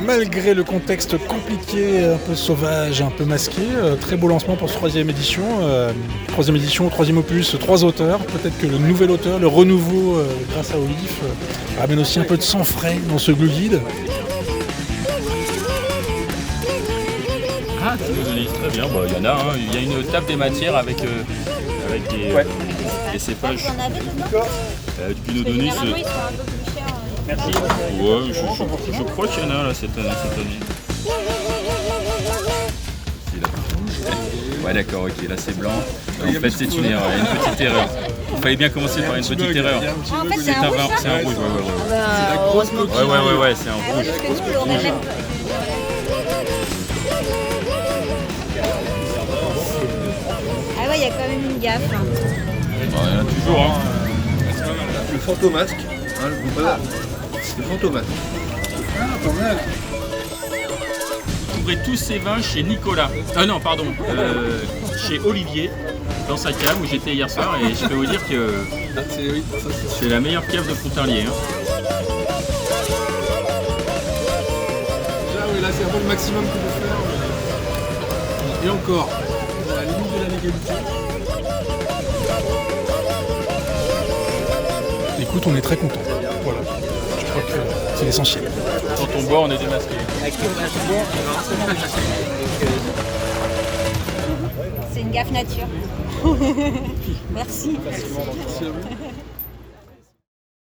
Malgré le contexte compliqué, un peu sauvage, un peu masqué, euh, très beau lancement pour ce troisième édition. euh, troisième édition, troisième opus, trois auteurs. Peut-être que le nouvel auteur, le renouveau euh, grâce à Olif, euh, amène aussi un peu de sang frais dans ce glue guide. Ah, tu nous lis très bien. Bah, Il y en a, hein. il y a une table des matières avec, euh, avec des, des cépages. Vous en avez dedans Euh, du Pinot Donis. Euh, un euh. Ouais, je, je- je crois qu'il y en a là cette, année- cette année. Ouais, d'accord, ok, là c'est blanc. En fait, c'est une erreur, il y a une petite erreur. Il fallait bien commencer par une petite erreur. Ah, en fait, c'est C'est un un, rouge, c'est un rouge, ouais, ouais, ouais. Bah, heureusement. Ouais, ouais, ouais, ouais, c'est un Ah rouge. Y a quand même une gaffe. hein. Bon, il y en a toujours, hein. Le fantomasque. Hein, le voilà. Le fantomasque. Vous trouverez tous ces vins chez Nicolas. Ah non, pardon, euh, chez Olivier, dans sa cave où j'étais hier soir. Et je peux vous dire que C'est ça c'est la meilleure cave de Fontarlier. hein. Déjà, oui, là c'est un peu le maximum qu'on peut faire. Et encore, Écoute, on est très content. Voilà. Je crois que c'est l'essentiel. Quand on boit, on est démasqué. C'est une gaffe nature. Merci. Merci à vous.